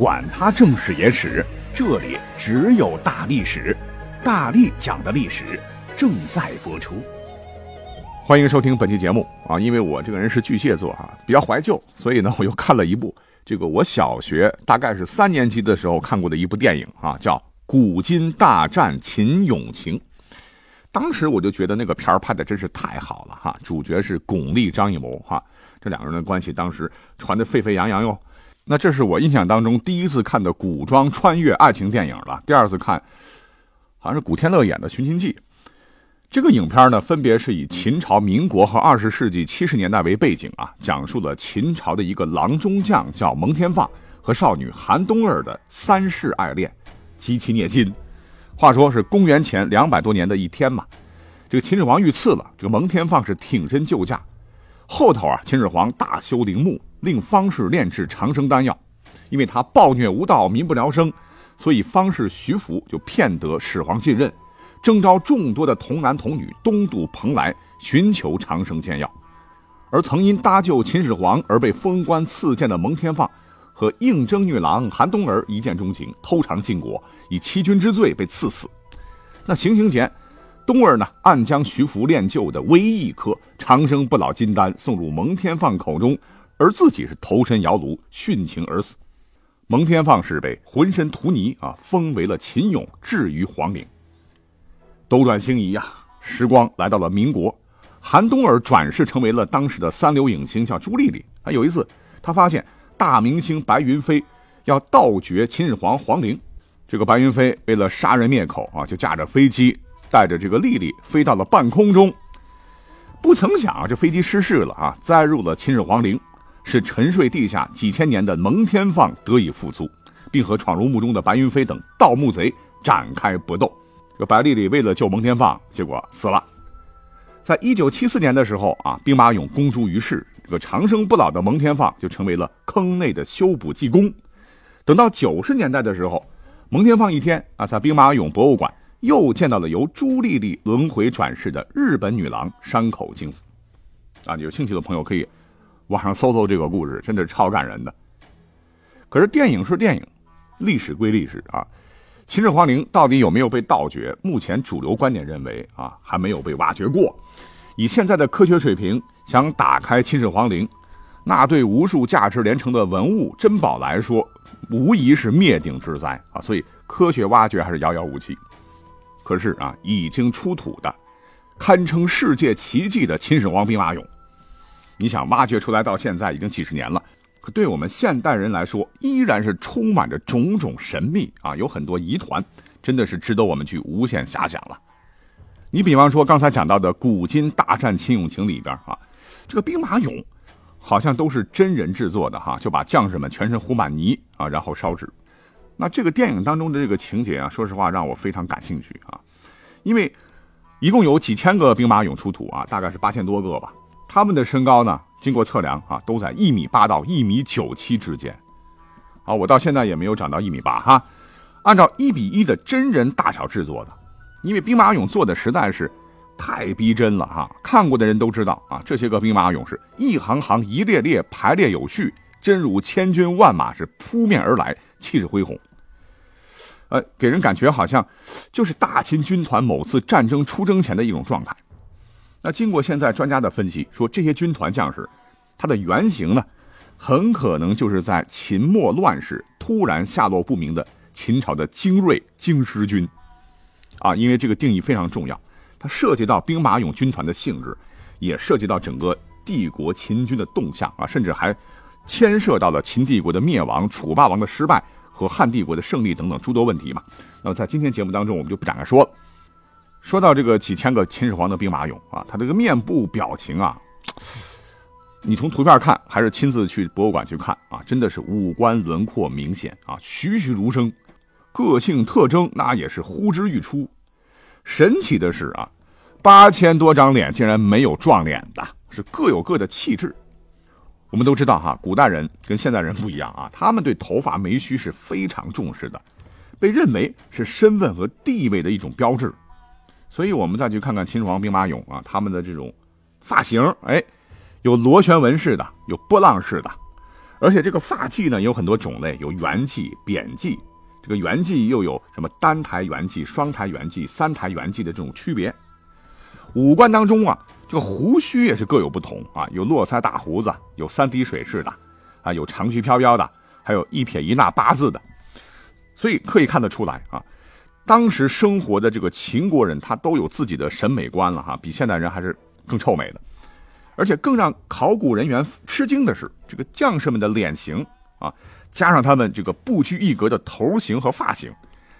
管他正史野史。这里只有大历史，大力讲的历史正在播出。欢迎收听本期节目啊！因为我这个人是巨蟹座哈，比较怀旧，所以呢，我又看了一部这个我小学大概是三年级的时候看过的一部电影啊，叫《古今大战秦俑情》。当时我就觉得那个片儿拍的真是太好了哈，主角是巩俐、张艺谋哈，这两个人的关系当时传的沸沸扬扬哟。那这是我印象当中第一次看的古装穿越爱情电影了。第二次看，好像是古天乐演的《寻秦记》。这个影片呢，分别是以秦朝、民国和二十世纪七十年代为背景啊，讲述了秦朝的一个郎中将叫蒙天放和少女韩冬儿的三世爱恋，极其虐心。话说是公元前两百多年的一天嘛，这个秦始皇遇刺了，这个蒙天放是挺身救驾。后头啊，秦始皇大修陵墓。令方士炼制长生丹药，因为他暴虐无道，民不聊生，所以方士徐福就骗得始皇信任，征召众多的童男童女东渡蓬莱寻求长生仙药。而曾因搭救秦始皇而被封官赐剑的蒙天放，和应征女郎韩冬儿一见钟情，偷尝禁果，以欺君之罪被赐死。那行刑前，冬儿呢暗将徐福练就的唯一一颗长生不老金丹送入蒙天放口中。而自己是投身窑炉殉情而死，蒙天放是被浑身涂泥啊封为了秦俑，置于皇陵。斗转星移呀，时光来到了民国，韩冬儿转世成为了当时的三流影星，叫朱丽丽啊。有一次，他发现大明星白云飞要盗掘秦始皇皇陵，这个白云飞为了杀人灭口啊，就驾着飞机带着这个丽丽飞到了半空中，不曾想啊，这飞机失事了啊，栽入了秦始皇陵。是沉睡地下几千年的蒙天放得以复苏，并和闯入墓中的白云飞等盗墓贼展开搏斗。这白丽丽为了救蒙天放，结果死了。在一九七四年的时候啊，兵马俑公诸于世，这个长生不老的蒙天放就成为了坑内的修补技工。等到九十年代的时候，蒙天放一天啊，在兵马俑博物馆又见到了由朱丽丽轮回转世的日本女郎山口京子。啊，有兴趣的朋友可以。网上搜搜这个故事，真的超感人的。可是电影是电影，历史归历史啊。秦始皇陵到底有没有被盗掘？目前主流观点认为啊，还没有被挖掘过。以现在的科学水平，想打开秦始皇陵，那对无数价值连城的文物珍宝来说，无疑是灭顶之灾啊。所以科学挖掘还是遥遥无期。可是啊，已经出土的，堪称世界奇迹的秦始皇兵马俑。你想挖掘出来到现在已经几十年了，可对我们现代人来说，依然是充满着种种神秘啊，有很多疑团，真的是值得我们去无限遐想了。你比方说刚才讲到的《古今大战秦俑情》里边啊，这个兵马俑好像都是真人制作的哈，就把将士们全身糊满泥啊，然后烧制。那这个电影当中的这个情节啊，说实话让我非常感兴趣啊，因为一共有几千个兵马俑出土啊，大概是八千多个吧。他们的身高呢？经过测量啊，都在一米八到一米九七之间。啊，我到现在也没有长到一米八哈。按照一比一的真人大小制作的，因为兵马俑做的实在是太逼真了哈。看过的人都知道啊，这些个兵马俑是一行行、一列列排列有序，真如千军万马是扑面而来，气势恢宏。呃，给人感觉好像就是大秦军团某次战争出征前的一种状态。那经过现在专家的分析，说这些军团将士，他的原型呢，很可能就是在秦末乱世突然下落不明的秦朝的精锐京师军，啊，因为这个定义非常重要，它涉及到兵马俑军团的性质，也涉及到整个帝国秦军的动向啊，甚至还牵涉到了秦帝国的灭亡、楚霸王的失败和汉帝国的胜利等等诸多问题嘛。那么在今天节目当中，我们就不展开说了。说到这个几千个秦始皇的兵马俑啊，他这个面部表情啊，你从图片看还是亲自去博物馆去看啊，真的是五官轮廓明显啊，栩栩如生，个性特征那也是呼之欲出。神奇的是啊，八千多张脸竟然没有撞脸的，是各有各的气质。我们都知道哈，古代人跟现代人不一样啊，他们对头发眉须是非常重视的，被认为是身份和地位的一种标志。所以，我们再去看看秦始皇兵马俑啊，他们的这种发型，哎，有螺旋纹式的，有波浪式的，而且这个发髻呢有很多种类，有圆髻、扁髻，这个圆髻又有什么单台圆髻、双台圆髻、三台圆髻的这种区别。五官当中啊，这个胡须也是各有不同啊，有络腮大胡子，有三滴水式的，啊，有长须飘飘的，还有一撇一捺八字的，所以可以看得出来啊，当时生活的这个秦国人他都有自己的审美观了哈，比现代人还是更臭美的。而且更让考古人员吃惊的是，这个将士们的脸型啊，加上他们这个不拘一格的头型和发型，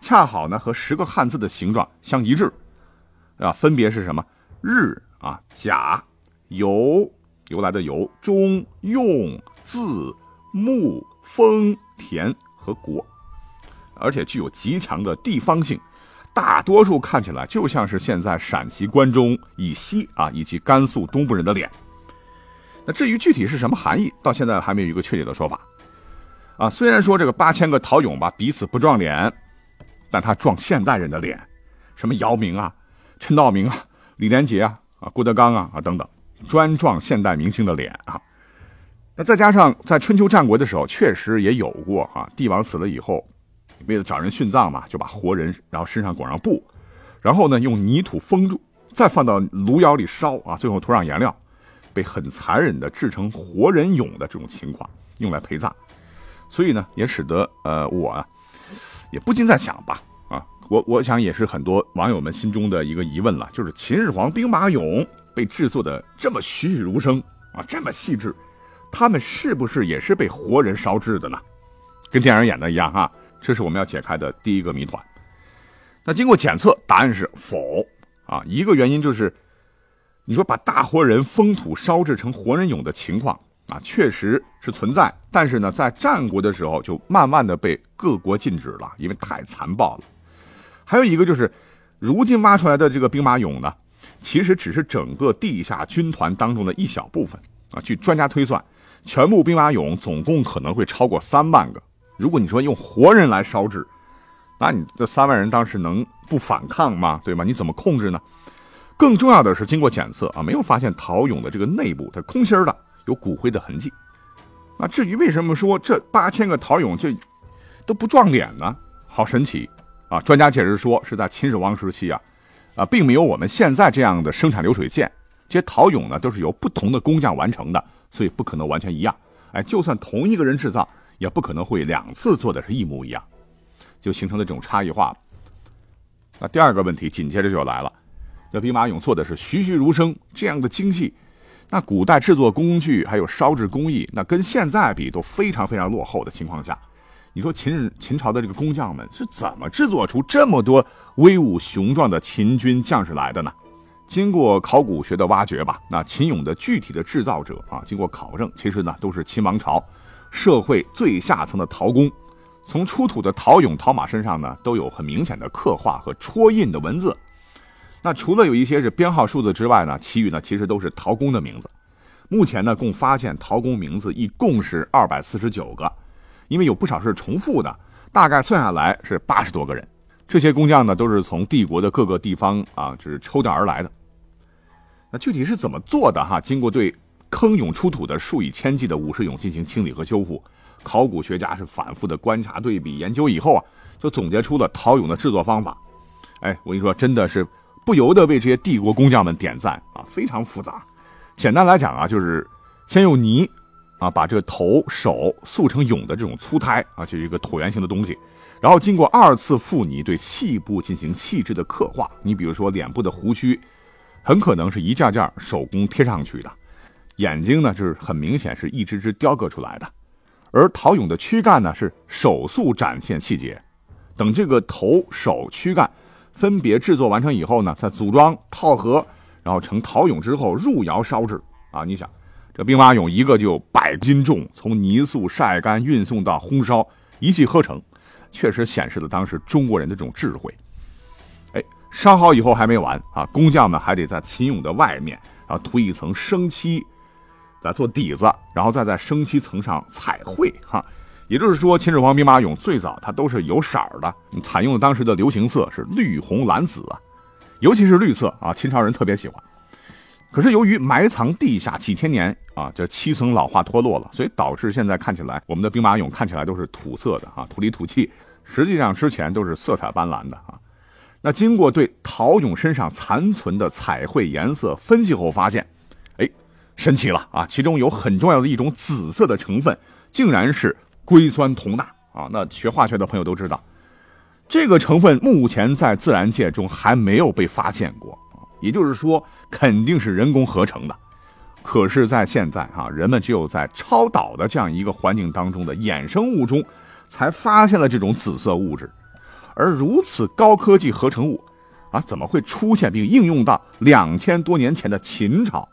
恰好呢和十个汉字的形状相一致。啊，分别是什么？日啊，甲，由由来的由，中用字木丰田和国，而且具有极强的地方性，大多数看起来就像是现在陕西关中以西啊以及甘肃东部人的脸。那至于具体是什么含义，到现在还没有一个确切的说法。啊，虽然说这个八千个陶俑吧彼此不撞脸，但他撞现代人的脸，什么姚明啊。陈道明啊，李连杰啊，啊，郭德纲啊，啊等等，专撞现代明星的脸啊。那再加上在春秋战国的时候，确实也有过啊，帝王死了以后，为了找人殉葬嘛，就把活人然后身上裹上布，然后呢用泥土封住，再放到炉窑里烧啊，最后涂上颜料，被很残忍的制成活人俑的这种情况用来陪葬。所以呢，也使得呃我啊，也不禁在想吧。我我想也是很多网友们心中的一个疑问了，就是秦始皇兵马俑被制作的这么栩栩如生啊，这么细致，他们是不是也是被活人烧制的呢？跟电影演的一样哈，这是我们要解开的第一个谜团。那经过检测，答案是否啊？一个原因就是，你说把大活人封土烧制成活人俑的情况啊，确实是存在，但是呢，在战国的时候就慢慢的被各国禁止了，因为太残暴了。还有一个就是，如今挖出来的这个兵马俑呢，其实只是整个地下军团当中的一小部分啊。据专家推算，全部兵马俑总共可能会超过三万个。如果你说用活人来烧制，那你这三万人当时能不反抗吗？对吗？你怎么控制呢？更重要的是，经过检测啊，没有发现陶俑的这个内部它空心的，有骨灰的痕迹。那至于为什么说这八千个陶俑就都不撞脸呢？好神奇！啊，专家解释说，是在秦始皇时期啊，啊，并没有我们现在这样的生产流水线，这些陶俑呢都是由不同的工匠完成的，所以不可能完全一样。哎，就算同一个人制造，也不可能会两次做的是一模一样，就形成了这种差异化。那第二个问题紧接着就来了，这兵马俑做的是栩栩如生，这样的精细，那古代制作工具还有烧制工艺，那跟现在比都非常非常落后的情况下。你说秦秦朝的这个工匠们是怎么制作出这么多威武雄壮的秦军将士来的呢？经过考古学的挖掘吧，那秦俑的具体的制造者啊，经过考证，其实呢都是秦王朝社会最下层的陶工。从出土的陶俑、陶马身上呢，都有很明显的刻画和戳印的文字。那除了有一些是编号数字之外呢，其余呢其实都是陶工的名字。目前呢，共发现陶工名字一共是二百四十九个。因为有不少是重复的，大概算下来是八十多个人。这些工匠呢，都是从帝国的各个地方啊，就是抽调而来的。那具体是怎么做的哈？经过对坑俑出土的数以千计的武士俑进行清理和修复，考古学家是反复的观察、对比、研究以后啊，就总结出了陶俑的制作方法。哎，我跟你说，真的是不由得为这些帝国工匠们点赞啊！非常复杂。简单来讲啊，就是先用泥。啊，把这个头手塑成俑的这种粗胎啊，就是一个椭圆形的东西，然后经过二次复泥，对细部进行细致的刻画。你比如说脸部的胡须，很可能是一件件手工贴上去的；眼睛呢，就是很明显是一只只雕刻出来的。而陶俑的躯干呢，是手塑展现细节。等这个头、手、躯干分别制作完成以后呢，再组装套合，然后成陶俑之后入窑烧制。啊，你想。这兵马俑一个就百斤重，从泥塑晒干运送到烘烧，一气呵成，确实显示了当时中国人的这种智慧。哎，烧好以后还没完啊，工匠们还得在秦俑的外面啊涂一层生漆，再做底子，然后再在生漆层上彩绘哈。也就是说，秦始皇兵马俑最早它都是有色儿的，采用当时的流行色是绿、红、蓝、紫啊，尤其是绿色啊，秦朝人特别喜欢。可是由于埋藏地下几千年啊，这漆层老化脱落了，所以导致现在看起来我们的兵马俑看起来都是土色的啊，土里土气。实际上之前都是色彩斑斓的啊。那经过对陶俑身上残存的彩绘颜色分析后发现，哎，神奇了啊！其中有很重要的一种紫色的成分，竟然是。硅酸铜钠啊，那学化学的朋友都知道，这个成分目前在自然界中还没有被发现过也就是说，肯定是人工合成的。可是，在现在啊，人们只有在超导的这样一个环境当中的衍生物中，才发现了这种紫色物质。而如此高科技合成物啊，怎么会出现并应用到两千多年前的秦朝？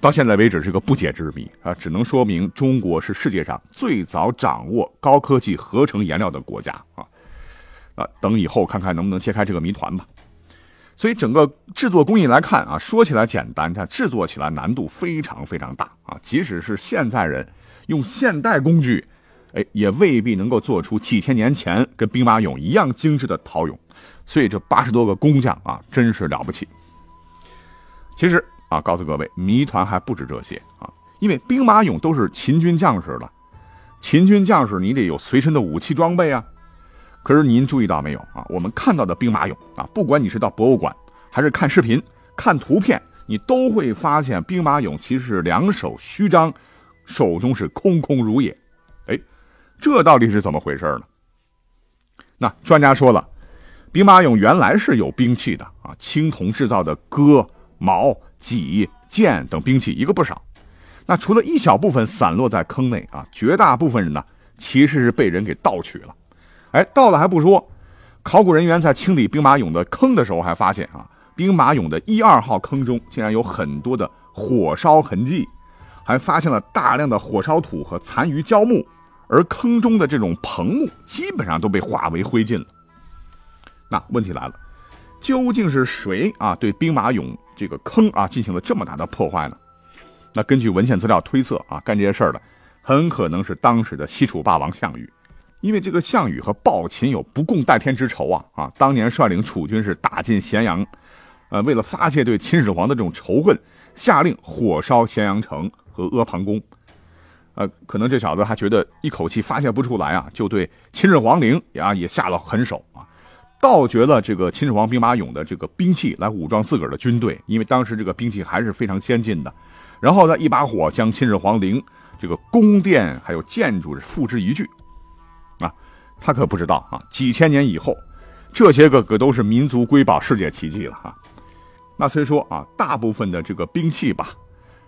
到现在为止是个不解之谜啊，只能说明中国是世界上最早掌握高科技合成颜料的国家啊啊！等以后看看能不能揭开这个谜团吧。所以整个制作工艺来看啊，说起来简单，但制作起来难度非常非常大啊！即使是现在人用现代工具，哎，也未必能够做出几千年前跟兵马俑一样精致的陶俑。所以这八十多个工匠啊，真是了不起。其实。啊，告诉各位，谜团还不止这些啊！因为兵马俑都是秦军将士了，秦军将士你得有随身的武器装备啊。可是您注意到没有啊？我们看到的兵马俑啊，不管你是到博物馆，还是看视频、看图片，你都会发现兵马俑其实是两手虚张，手中是空空如也。哎，这到底是怎么回事呢？那专家说了，兵马俑原来是有兵器的啊，青铜制造的戈、矛。戟、剑等兵器一个不少，那除了一小部分散落在坑内啊，绝大部分人呢其实是被人给盗取了。哎，到了还不说，考古人员在清理兵马俑的坑的时候还发现啊，兵马俑的一二号坑中竟然有很多的火烧痕迹，还发现了大量的火烧土和残余焦木，而坑中的这种棚木基本上都被化为灰烬了。那问题来了，究竟是谁啊对兵马俑？这个坑啊，进行了这么大的破坏呢？那根据文献资料推测啊，干这些事儿的很可能是当时的西楚霸王项羽，因为这个项羽和暴秦有不共戴天之仇啊啊！当年率领楚军是打进咸阳，呃，为了发泄对秦始皇的这种仇恨，下令火烧咸阳城和阿房宫。呃，可能这小子还觉得一口气发泄不出来啊，就对秦始皇陵啊也下了狠手啊。盗掘了这个秦始皇兵马俑的这个兵器来武装自个儿的军队，因为当时这个兵器还是非常先进的。然后再一把火将秦始皇陵这个宫殿还有建筑付之一炬。他可不知道啊，几千年以后，这些个可都是民族瑰宝、世界奇迹了哈。那虽说啊，大部分的这个兵器吧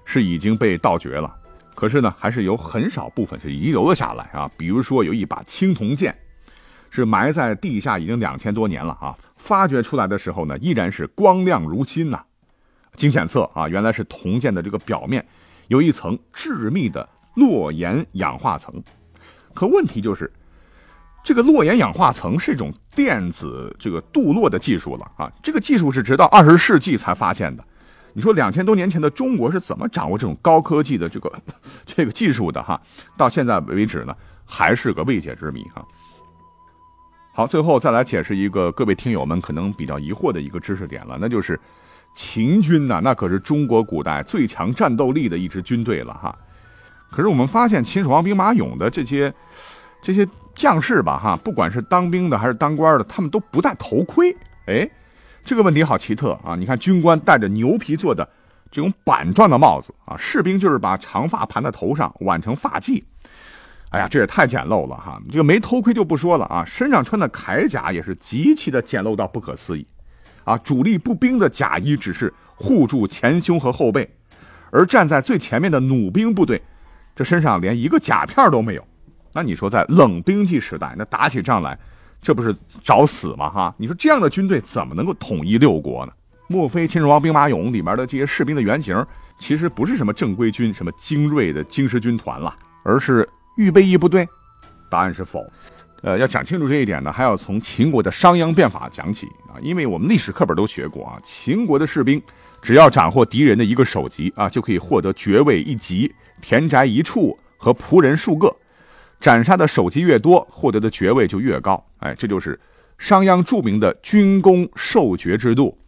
是已经被盗掘了，可是呢，还是有很少部分是遗留了下来啊。比如说有一把青铜剑。是埋在地下已经两千多年了啊！发掘出来的时候呢，依然是光亮如新呐。经检测啊，原来是铜剑的这个表面有一层致密的络盐氧化层。可问题就是，这个洛盐氧化层是一种电子这个镀铬的技术了啊！这个技术是直到二十世纪才发现的。你说两千多年前的中国是怎么掌握这种高科技的这个 这个技术的哈？到现在为止呢，还是个未解之谜哈。好，最后再来解释一个各位听友们可能比较疑惑的一个知识点了，那就是秦军呐，那可是中国古代最强战斗力的一支军队了哈。可是我们发现秦始皇兵马俑的这些这些将士吧哈，不管是当兵的还是当官的，他们都不戴头盔。哎，这个问题好奇特啊！你看军官戴着牛皮做的这种板状的帽子啊，士兵就是把长发盘在头上挽成发髻。哎呀，这也太简陋了哈！这个没头盔就不说了啊，身上穿的铠甲也是极其的简陋到不可思议，啊，主力步兵的甲衣只是护住前胸和后背，而站在最前面的弩兵部队，这身上连一个甲片都没有。那你说在冷兵器时代，那打起仗来，这不是找死吗？哈！你说这样的军队怎么能够统一六国呢？莫非秦始皇兵马俑里面的这些士兵的原型，其实不是什么正规军、什么精锐的京师军团了，而是？预备役部队，答案是否。呃，要讲清楚这一点呢，还要从秦国的商鞅变法讲起啊，因为我们历史课本都学过啊，秦国的士兵只要斩获敌人的一个首级啊，就可以获得爵位一级、田宅一处和仆人数个。斩杀的首级越多，获得的爵位就越高。哎，这就是商鞅著名的军功授爵制度。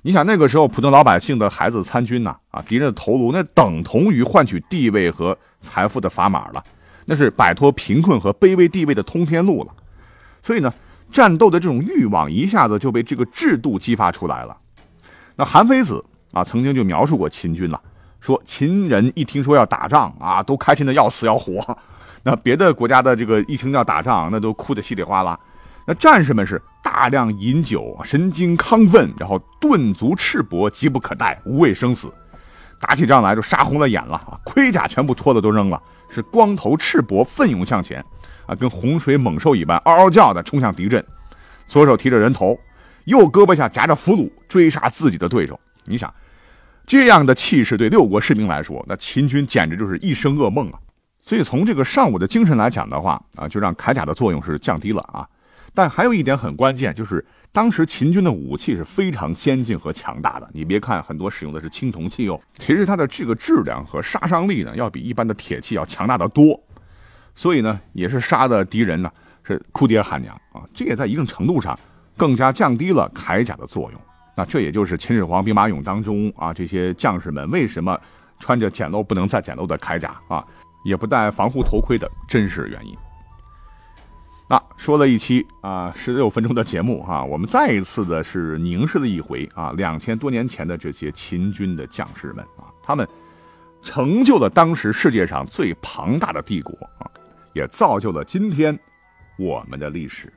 你想那个时候普通老百姓的孩子参军呐，啊，敌人的头颅那等同于换取地位和财富的砝码了，那是摆脱贫困和卑微地位的通天路了。所以呢，战斗的这种欲望一下子就被这个制度激发出来了。那韩非子啊，曾经就描述过秦军了，说秦人一听说要打仗啊，都开心的要死要活。那别的国家的这个一听要打仗，那都哭得稀里哗啦。那战士们是大量饮酒，神经亢奋，然后顿足赤膊，急不可待，无畏生死。打起仗来就杀红了眼了！盔甲全部脱了都扔了，是光头赤膊奋勇向前啊，跟洪水猛兽一般嗷嗷叫的冲向敌阵，左手提着人头，右胳膊下夹着俘虏，追杀自己的对手。你想，这样的气势对六国士兵来说，那秦军简直就是一生噩梦啊！所以从这个尚武的精神来讲的话啊，就让铠甲的作用是降低了啊。但还有一点很关键，就是当时秦军的武器是非常先进和强大的。你别看很多使用的是青铜器哦，其实它的这个质量和杀伤力呢，要比一般的铁器要强大的多。所以呢，也是杀的敌人呢是哭爹喊娘啊。这也在一定程度上更加降低了铠甲的作用。那这也就是秦始皇兵马俑当中啊，这些将士们为什么穿着简陋不能再简陋的铠甲啊？也不戴防护头盔的真实原因。那说了一期啊十六分钟的节目哈，我们再一次的是凝视了一回啊两千多年前的这些秦军的将士们啊，他们成就了当时世界上最庞大的帝国啊，也造就了今天我们的历史。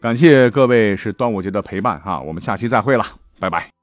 感谢各位是端午节的陪伴哈，我们下期再会了，拜拜。